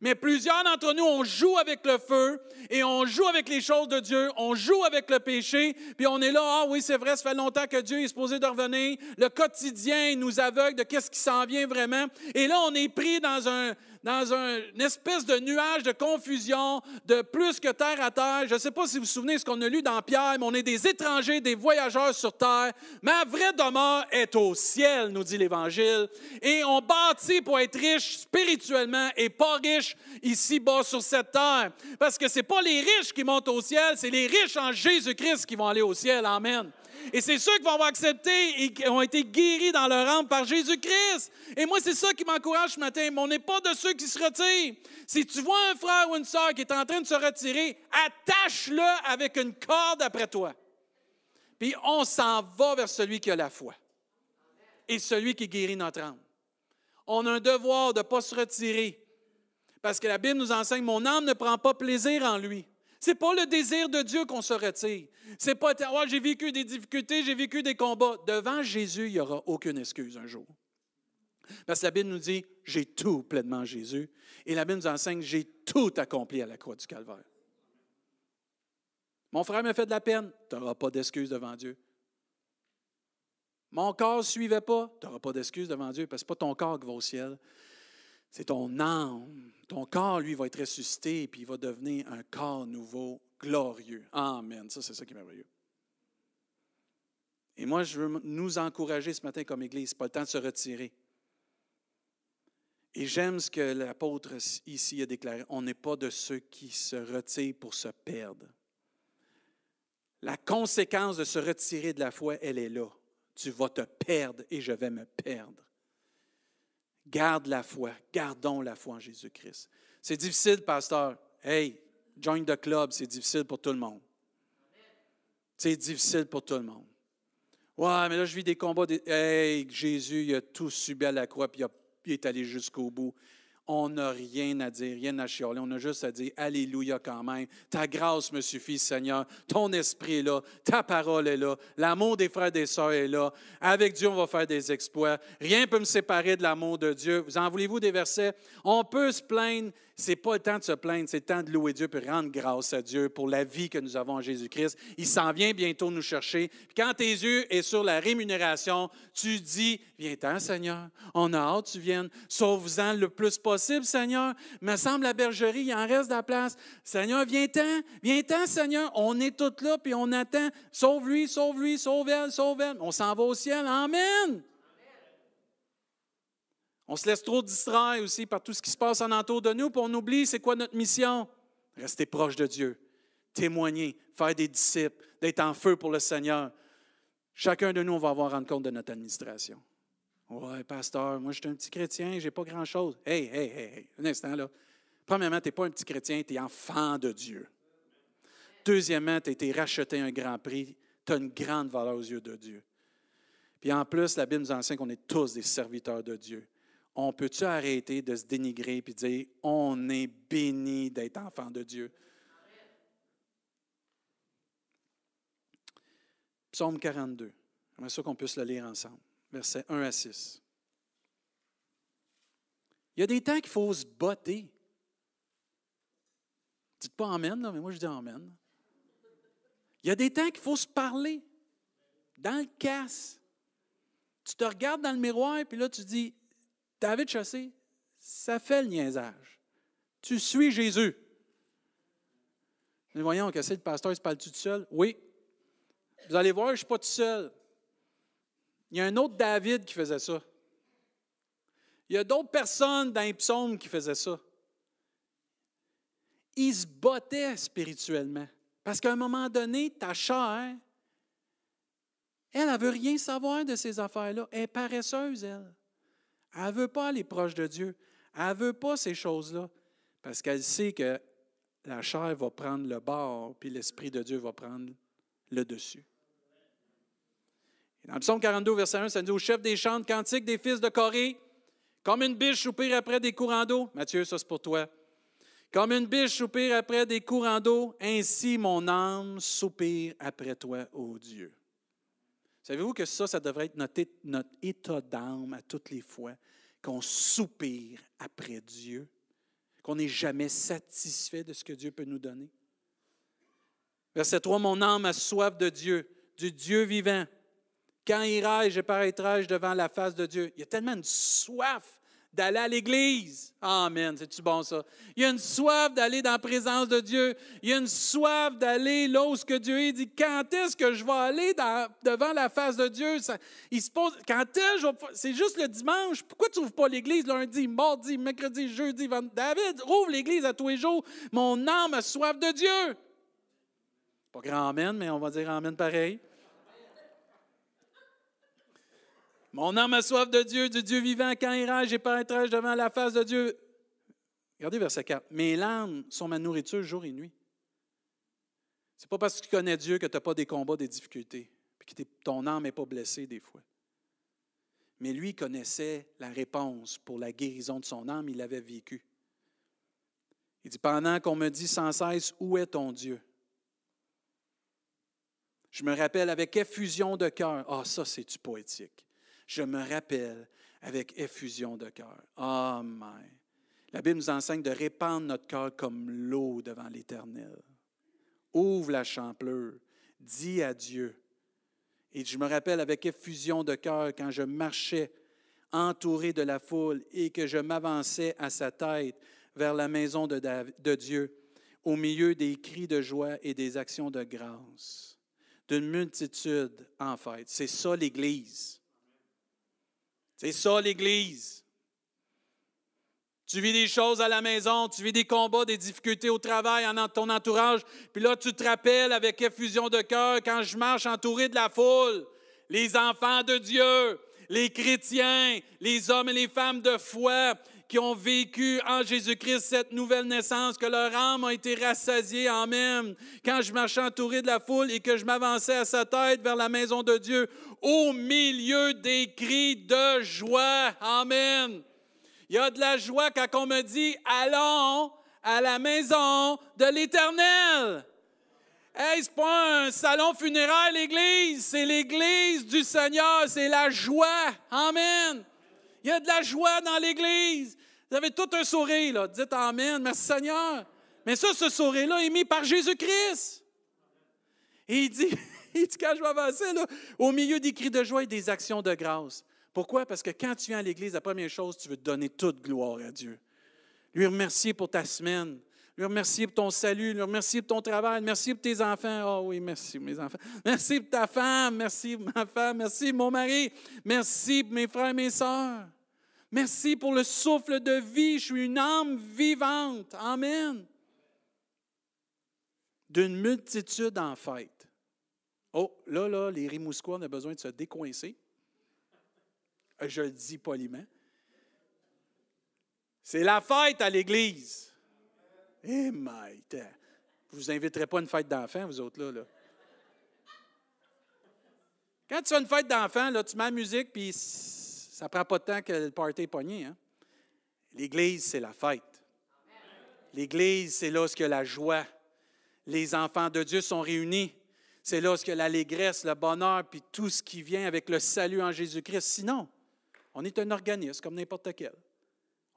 Mais plusieurs d'entre nous, on joue avec le feu et on joue avec les choses de Dieu, on joue avec le péché, puis on est là, ah oui, c'est vrai, ça fait longtemps que Dieu est supposé de revenir. Le quotidien nous aveugle de qu'est-ce qui s'en vient vraiment. Et là, on est pris dans un, dans une espèce de nuage de confusion, de plus que terre à terre. Je ne sais pas si vous vous souvenez ce qu'on a lu dans Pierre, mais on est des étrangers, des voyageurs sur terre. Ma vraie demeure est au ciel, nous dit l'Évangile. Et on bâtit pour être riche spirituellement et pas riche ici-bas sur cette terre. Parce que ce n'est pas les riches qui montent au ciel, c'est les riches en Jésus-Christ qui vont aller au ciel. Amen. Et c'est ceux qui vont avoir accepté et qui ont été guéris dans leur âme par Jésus-Christ. Et moi, c'est ça qui m'encourage ce matin. Mais on n'est pas de ceux qui se retirent. Si tu vois un frère ou une sœur qui est en train de se retirer, attache-le avec une corde après toi. Puis on s'en va vers celui qui a la foi et celui qui guérit notre âme. On a un devoir de ne pas se retirer. Parce que la Bible nous enseigne, mon âme ne prend pas plaisir en lui. C'est pas le désir de Dieu qu'on se retire. C'est pas, oh, j'ai vécu des difficultés, j'ai vécu des combats. Devant Jésus, il n'y aura aucune excuse un jour. Parce que la Bible nous dit, j'ai tout pleinement Jésus. Et la Bible nous enseigne, j'ai tout accompli à la croix du Calvaire. Mon frère m'a fait de la peine, tu n'auras pas d'excuse devant Dieu. Mon corps ne suivait pas, tu n'auras pas d'excuse devant Dieu, parce que ce n'est pas ton corps qui va au ciel, c'est ton âme. Ton corps, lui, va être ressuscité et puis il va devenir un corps nouveau, glorieux. Amen. Ça, c'est ça qui est merveilleux. Et moi, je veux nous encourager ce matin comme Église. Pas le temps de se retirer. Et j'aime ce que l'apôtre ici a déclaré. On n'est pas de ceux qui se retirent pour se perdre. La conséquence de se retirer de la foi, elle est là. Tu vas te perdre et je vais me perdre. Garde la foi. Gardons la foi en Jésus-Christ. C'est difficile, pasteur. Hey, join the club, c'est difficile pour tout le monde. C'est difficile pour tout le monde. Ouais, mais là, je vis des combats. Hey, Jésus, il a tout subi à la croix, puis il est allé jusqu'au bout on n'a rien à dire, rien à chialer. On a juste à dire Alléluia quand même. Ta grâce me suffit, Seigneur. Ton esprit est là. Ta parole est là. L'amour des frères et des sœurs est là. Avec Dieu, on va faire des exploits. Rien ne peut me séparer de l'amour de Dieu. Vous en voulez-vous des versets? On peut se plaindre c'est pas le temps de se plaindre, c'est le temps de louer Dieu et rendre grâce à Dieu pour la vie que nous avons en Jésus-Christ. Il s'en vient bientôt nous chercher. Quand tes yeux sont sur la rémunération, tu dis Viens-t'en, Seigneur. On a hâte, tu viennes. Sauve-en le plus possible, Seigneur. Me semble la bergerie, il en reste de la place. Seigneur, viens-t'en. Viens-t'en, Seigneur. On est tous là, puis on attend. Sauve-lui, sauve-lui, sauve-elle, sauve-elle. On s'en va au ciel. Amen. On se laisse trop distraire aussi par tout ce qui se passe en entour de nous, puis on oublie c'est quoi notre mission. Rester proche de Dieu, témoigner, faire des disciples, d'être en feu pour le Seigneur. Chacun de nous, on va avoir rendre compte de notre administration. Ouais, pasteur, moi je suis un petit chrétien, j'ai pas grand-chose. Hey, hey, hey, un instant là. Premièrement, tu n'es pas un petit chrétien, tu es enfant de Dieu. Deuxièmement, tu as été racheté un grand prix. tu as une grande valeur aux yeux de Dieu. Puis en plus, la Bible nous enseigne qu'on est tous des serviteurs de Dieu. On peut-tu arrêter de se dénigrer et dire on est béni d'être enfant de Dieu? Psaume 42. J'aimerais ça qu'on puisse le lire ensemble. Versets 1 à 6. Il y a des temps qu'il faut se botter. Dites pas Amen, mais moi je dis Amen. Il y a des temps qu'il faut se parler. Dans le casse. Tu te regardes dans le miroir puis là tu dis David Chassé, ça fait le niaisage. Tu suis Jésus. Mais voyons, que c'est le pasteur, il se parle-tu tout seul? Oui. Vous allez voir, je ne suis pas tout seul. Il y a un autre David qui faisait ça. Il y a d'autres personnes dans les psaumes qui faisaient ça. Ils se bottaient spirituellement. Parce qu'à un moment donné, ta chair, elle, elle ne veut rien savoir de ces affaires-là. Elle est paresseuse, elle. Elle ne veut pas aller proche de Dieu. Elle ne veut pas ces choses-là. Parce qu'elle sait que la chair va prendre le bord, puis l'Esprit de Dieu va prendre le dessus. Dans psaume 42, verset 1, ça dit au chef des chants, cantique des fils de Corée, comme une biche soupire après des courants d'eau. Mathieu, ça c'est pour toi. Comme une biche soupire après des courants d'eau, ainsi mon âme soupire après toi, ô Dieu. Savez-vous que ça, ça devrait être notre état d'âme à toutes les fois qu'on soupire après Dieu, qu'on n'est jamais satisfait de ce que Dieu peut nous donner? Verset 3, mon âme a soif de Dieu, du Dieu vivant. Quand irai-je et paraîtrai-je devant la face de Dieu? Il y a tellement de soif d'aller à l'église. Amen. C'est-tu bon ça? Il y a une soif d'aller dans la présence de Dieu. Il y a une soif d'aller là où ce que Dieu est. dit, quand est-ce que je vais aller devant la face de Dieu? il se pose, quand est-ce C'est juste le dimanche. Pourquoi tu n'ouvres pas l'église lundi, mardi, mercredi, jeudi, vendredi? David, ouvre l'église à tous les jours. Mon âme a soif de Dieu. Pas grand amen, mais on va dire amen pareil. Mon âme a soif de Dieu, du Dieu vivant. Quand irai-je et paraîtrai-je devant la face de Dieu? Regardez verset 4. Mes larmes sont ma nourriture jour et nuit. Ce n'est pas parce que tu connais Dieu que tu n'as pas des combats, des difficultés, puis que ton âme n'est pas blessée des fois. Mais lui connaissait la réponse pour la guérison de son âme, il l'avait vécu. Il dit, pendant qu'on me dit sans cesse, où est ton Dieu? Je me rappelle avec effusion de cœur. Ah, ça, c'est-tu poétique? Je me rappelle avec effusion de cœur. Amen. La Bible nous enseigne de répandre notre cœur comme l'eau devant l'Éternel. Ouvre la champleur, dis à Dieu. Et je me rappelle avec effusion de cœur quand je marchais entouré de la foule et que je m'avançais à sa tête vers la maison de, de Dieu, au milieu des cris de joie et des actions de grâce, d'une multitude en fait. C'est ça l'Église. C'est ça l'Église. Tu vis des choses à la maison, tu vis des combats, des difficultés au travail, en ton entourage, puis là, tu te rappelles avec effusion de cœur quand je marche entouré de la foule, les enfants de Dieu, les chrétiens, les hommes et les femmes de foi qui ont vécu en Jésus-Christ cette nouvelle naissance, que leur âme a été rassasiée. Amen. Quand je marchais entouré de la foule et que je m'avançais à sa tête vers la maison de Dieu, au milieu des cris de joie. Amen. Il y a de la joie quand on me dit, allons à la maison de l'Éternel. Hey, c'est pas un salon funéraire, l'Église, c'est l'Église du Seigneur, c'est la joie. Amen. Il y a de la joie dans l'Église. Vous avez tout un sourire, là. Dites Amen, merci Seigneur. Mais ça, ce sourire-là est mis par Jésus-Christ. Et il dit, il dit quand je vais avancer, là, au milieu des cris de joie et des actions de grâce. Pourquoi? Parce que quand tu viens à l'Église, la première chose, tu veux donner toute gloire à Dieu. Lui remercier pour ta semaine. Lui remercier pour ton salut, lui remercier pour ton travail, merci pour tes enfants. Oh oui, merci mes enfants. Merci pour ta femme, merci pour ma femme, merci mon mari, merci pour mes frères et mes sœurs. Merci pour le souffle de vie. Je suis une âme vivante. Amen. D'une multitude en fête. Oh, là, là, les Rimousquois, ont besoin de se décoincer. Je le dis poliment. C'est la fête à l'Église. Eh, my, vous vous inviterez pas à une fête d'enfants, vous autres, là. là. Quand tu fais une fête d'enfants, tu mets la musique, puis ça ne prend pas de temps que le party est pogné. Hein? L'Église, c'est la fête. L'Église, c'est là a la joie. Les enfants de Dieu sont réunis. C'est là a l'allégresse, le bonheur, puis tout ce qui vient avec le salut en Jésus-Christ. Sinon, on est un organisme comme n'importe quel.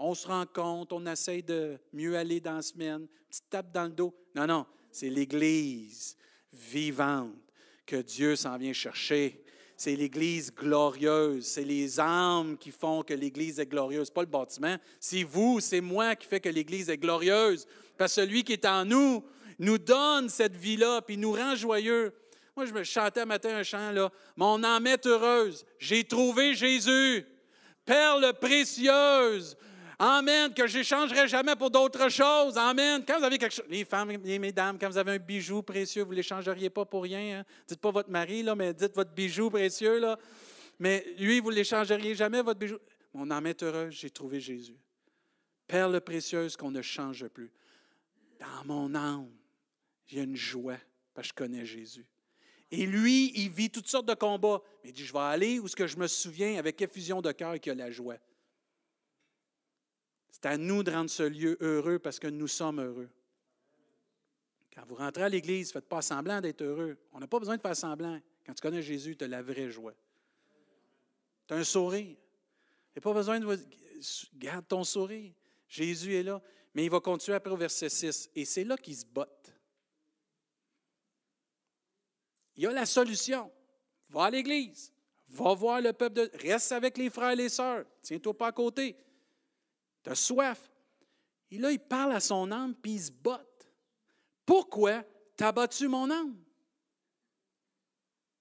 On se rend compte, on essaye de mieux aller dans la semaine, petite tape dans le dos. Non, non, c'est l'Église vivante que Dieu s'en vient chercher. C'est l'Église glorieuse. C'est les âmes qui font que l'Église est glorieuse, pas le bâtiment. C'est vous, c'est moi qui fait que l'Église est glorieuse. Parce que celui qui est en nous nous donne cette vie-là, puis nous rend joyeux. Moi, je me chantais un matin un chant, là. Mon âme est heureuse. J'ai trouvé Jésus. Perle précieuse. Amen, que je n'échangerai jamais pour d'autres choses. Amen. Quand vous avez quelque chose, les femmes, les mesdames, quand vous avez un bijou précieux, vous ne l'échangeriez pas pour rien. Hein? Dites pas votre mari, là, mais dites votre bijou précieux. Là. Mais lui, vous ne l'échangeriez jamais, votre bijou? Mon âme est heureuse, j'ai trouvé Jésus. Perle précieuse qu'on ne change plus. Dans mon âme, il y a une joie parce que je connais Jésus. Et lui, il vit toutes sortes de combats. Mais il dit, je vais aller où ce que je me souviens avec effusion de cœur qu'il y a la joie. C'est à nous de rendre ce lieu heureux parce que nous sommes heureux. Quand vous rentrez à l'Église, faites pas semblant d'être heureux. On n'a pas besoin de faire semblant. Quand tu connais Jésus, tu as la vraie joie. Tu as un sourire. A pas besoin de... Garde ton sourire. Jésus est là. Mais il va continuer après au verset 6. Et c'est là qu'il se botte. Il y a la solution. Va à l'Église. Va voir le peuple de... Reste avec les frères et les sœurs. Tiens-toi pas à côté. Tu as soif. Et là, il parle à son âme, puis il se botte. Pourquoi t'as battu mon âme?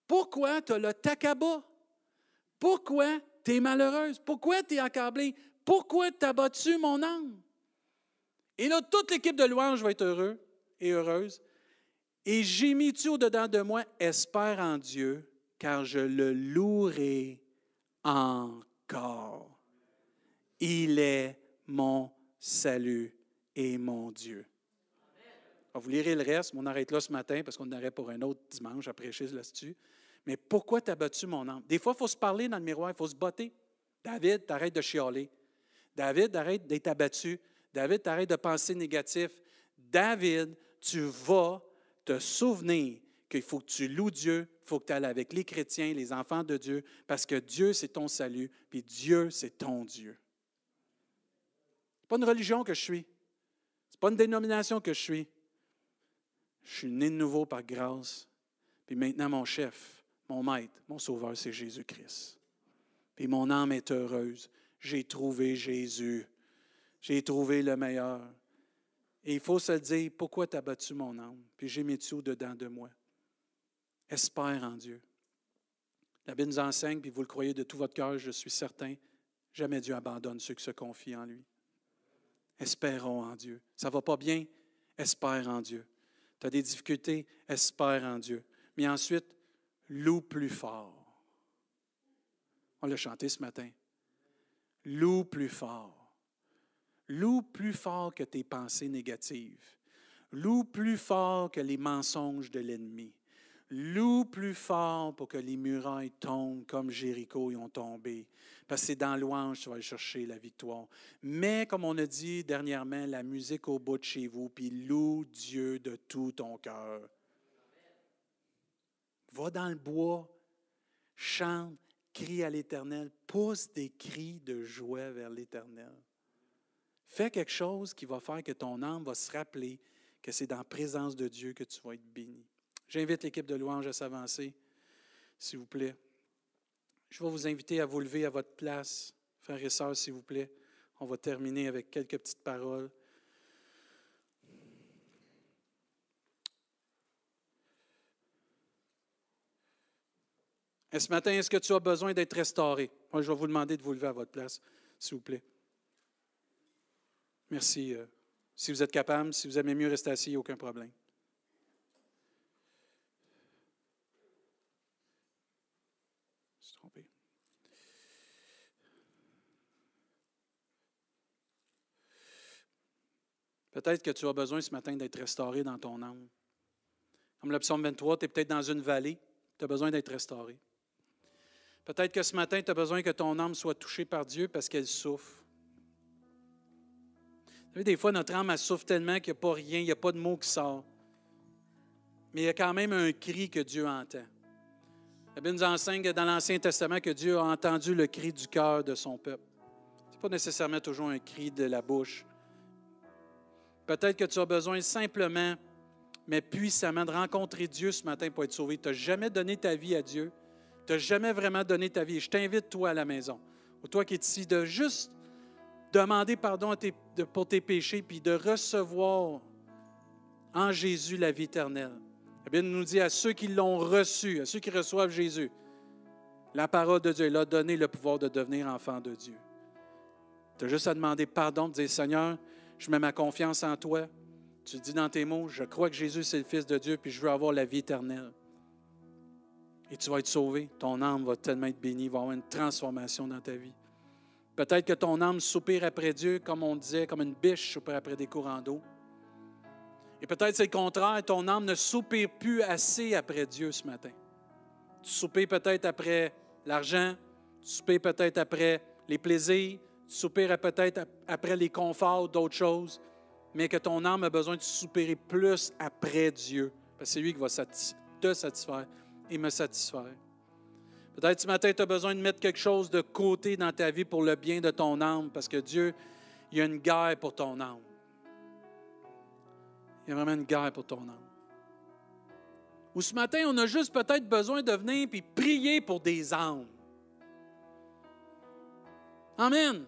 Pourquoi tu as le takaba? Pourquoi tu es malheureuse? Pourquoi tu es accablée? Pourquoi tu as battu mon âme? Et là, toute l'équipe de louange va être heureuse et heureuse. Et j'ai mis tu au-dedans de moi, espère en Dieu, car je le louerai encore. Il est mon salut et mon Dieu. vous lirez le reste, on arrête là ce matin parce qu'on arrête pour un autre dimanche à prêcher là-dessus. Mais pourquoi tu as battu mon âme? Des fois, il faut se parler dans le miroir, il faut se botter. David, t'arrêtes de chialer. David, arrête d'être abattu. David, t'arrêtes de penser négatif. David, tu vas te souvenir qu'il faut que tu loues Dieu, il faut que tu ailles avec les chrétiens, les enfants de Dieu, parce que Dieu, c'est ton salut, puis Dieu, c'est ton Dieu pas une religion que je suis. Ce n'est pas une dénomination que je suis. Je suis né de nouveau par grâce. Puis maintenant, mon chef, mon maître, mon sauveur, c'est Jésus-Christ. Puis mon âme est heureuse. J'ai trouvé Jésus. J'ai trouvé le meilleur. Et il faut se dire, pourquoi tu as battu mon âme? Puis j'ai mis tout dedans de moi. Espère en Dieu. La Bible nous enseigne, puis vous le croyez de tout votre cœur, je suis certain, jamais Dieu abandonne ceux qui se confient en lui. Espérons en Dieu. Ça ne va pas bien? Espère en Dieu. Tu as des difficultés? Espère en Dieu. Mais ensuite, loue plus fort. On l'a chanté ce matin. Loue plus fort. Loue plus fort que tes pensées négatives. Loue plus fort que les mensonges de l'ennemi. Loue plus fort pour que les murailles tombent comme Jéricho y ont tombé. Parce que c'est dans louange que tu vas chercher la victoire. Mais, comme on a dit dernièrement, la musique au bout de chez vous, puis loue Dieu de tout ton cœur. Va dans le bois, chante, crie à l'Éternel, pousse des cris de joie vers l'Éternel. Fais quelque chose qui va faire que ton âme va se rappeler que c'est dans la présence de Dieu que tu vas être béni. J'invite l'équipe de louange à s'avancer, s'il vous plaît. Je vais vous inviter à vous lever à votre place, frères et sœurs, s'il vous plaît. On va terminer avec quelques petites paroles. Et ce matin, est-ce que tu as besoin d'être restauré? Moi, je vais vous demander de vous lever à votre place, s'il vous plaît. Merci. Euh, si vous êtes capable, si vous aimez mieux rester assis, aucun problème. Peut-être que tu as besoin ce matin d'être restauré dans ton âme. Comme le psaume 23, tu es peut-être dans une vallée, tu as besoin d'être restauré. Peut-être que ce matin, tu as besoin que ton âme soit touchée par Dieu parce qu'elle souffre. Vous savez, des fois, notre âme, elle souffre tellement qu'il n'y a pas rien, il n'y a pas de mot qui sort. Mais il y a quand même un cri que Dieu entend. La Bible nous enseigne dans l'Ancien Testament que Dieu a entendu le cri du cœur de son peuple. Ce n'est pas nécessairement toujours un cri de la bouche. Peut-être que tu as besoin simplement, mais puissamment, de rencontrer Dieu ce matin pour être sauvé. Tu n'as jamais donné ta vie à Dieu. Tu n'as jamais vraiment donné ta vie. Je t'invite, toi, à la maison, ou toi qui es ici, de juste demander pardon pour tes péchés, puis de recevoir en Jésus la vie éternelle. La Bible nous dit à ceux qui l'ont reçu, à ceux qui reçoivent Jésus, la parole de Dieu leur a donné le pouvoir de devenir enfant de Dieu. Tu as juste à demander pardon, de dire Seigneur, je mets ma confiance en toi. Tu dis dans tes mots, je crois que Jésus c'est le Fils de Dieu, puis je veux avoir la vie éternelle. Et tu vas être sauvé. Ton âme va tellement être bénie, va avoir une transformation dans ta vie. Peut-être que ton âme soupire après Dieu, comme on disait, comme une biche soupire après des courants d'eau. Et peut-être c'est le contraire, ton âme ne soupire plus assez après Dieu ce matin. Tu soupires peut-être après l'argent, tu soupires peut-être après les plaisirs, tu soupires peut-être après les conforts d'autres choses, mais que ton âme a besoin de soupirer plus après Dieu, parce que c'est lui qui va te satisfaire et me satisfaire. Peut-être ce matin, tu as besoin de mettre quelque chose de côté dans ta vie pour le bien de ton âme, parce que Dieu, il y a une guerre pour ton âme. Il y a vraiment une guerre pour ton âme. Ou ce matin, on a juste peut-être besoin de venir et prier pour des âmes. Amen.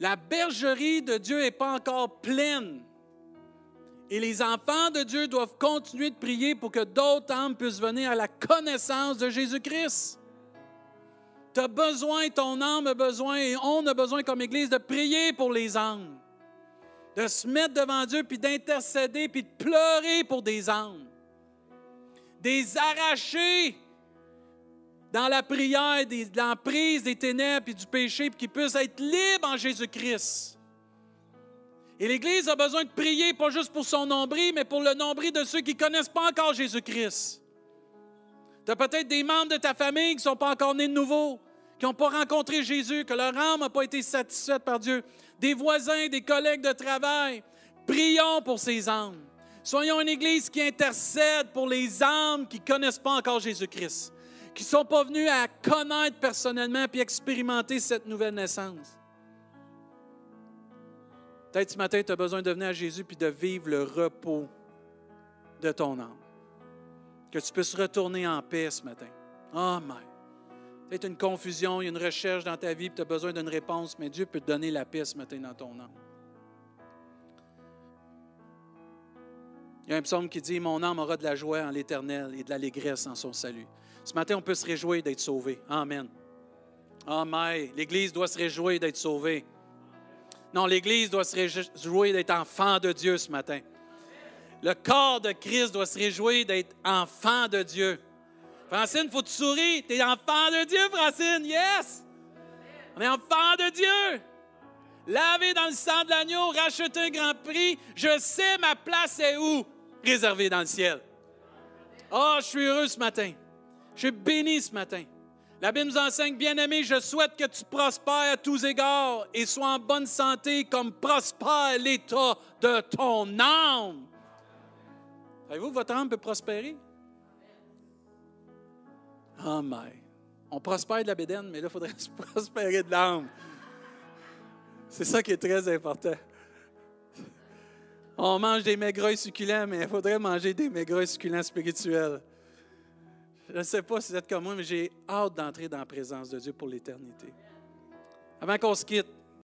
La bergerie de Dieu n'est pas encore pleine. Et les enfants de Dieu doivent continuer de prier pour que d'autres âmes puissent venir à la connaissance de Jésus-Christ. Tu as besoin, ton âme a besoin, et on a besoin comme Église de prier pour les âmes. De se mettre devant Dieu, puis d'intercéder, puis de pleurer pour des âmes. Des arrachés dans la prière, des, de l'emprise des ténèbres et du péché, puis qu'ils puissent être libres en Jésus-Christ. Et l'Église a besoin de prier, pas juste pour son nombril, mais pour le nombril de ceux qui ne connaissent pas encore Jésus-Christ. Tu as peut-être des membres de ta famille qui ne sont pas encore nés de nouveau, qui n'ont pas rencontré Jésus, que leur âme n'a pas été satisfaite par Dieu. Des voisins, des collègues de travail. Prions pour ces âmes. Soyons une Église qui intercède pour les âmes qui ne connaissent pas encore Jésus-Christ, qui ne sont pas venus à connaître personnellement puis expérimenter cette nouvelle naissance. Peut-être ce matin, tu as besoin de venir à Jésus puis de vivre le repos de ton âme. Que tu puisses retourner en paix ce matin. Amen. Peut-être une confusion, il y a une recherche dans ta vie, puis tu as besoin d'une réponse, mais Dieu peut te donner la paix ce matin dans ton âme. Il y a un psaume qui dit Mon âme aura de la joie en l'éternel et de l'allégresse en son salut. Ce matin, on peut se réjouir d'être sauvé. Amen. Amen. L'Église doit se réjouir d'être sauvée. Non, l'Église doit se réjouir d'être enfant de Dieu ce matin. Le corps de Christ doit se réjouir d'être enfant de Dieu. Francine, faut te sourire. Tu es enfant de Dieu, Francine. Yes! On est enfant de Dieu. Lavé dans le sang de l'agneau, racheté un grand prix. Je sais ma place est où? Réservée dans le ciel. Oh, je suis heureux ce matin. Je suis béni ce matin. La Bible nous enseigne, bien-aimé, je souhaite que tu prospères à tous égards et sois en bonne santé comme prospère l'état de ton âme. Savez-vous que votre âme peut prospérer? Amen. On prospère de la bédaine, mais là, il faudrait se prospérer de l'âme. C'est ça qui est très important. On mange des maigreuils succulents, mais il faudrait manger des maigreuils succulents spirituels. Je ne sais pas si vous êtes comme moi, mais j'ai hâte d'entrer dans la présence de Dieu pour l'éternité. Avant qu'on se quitte,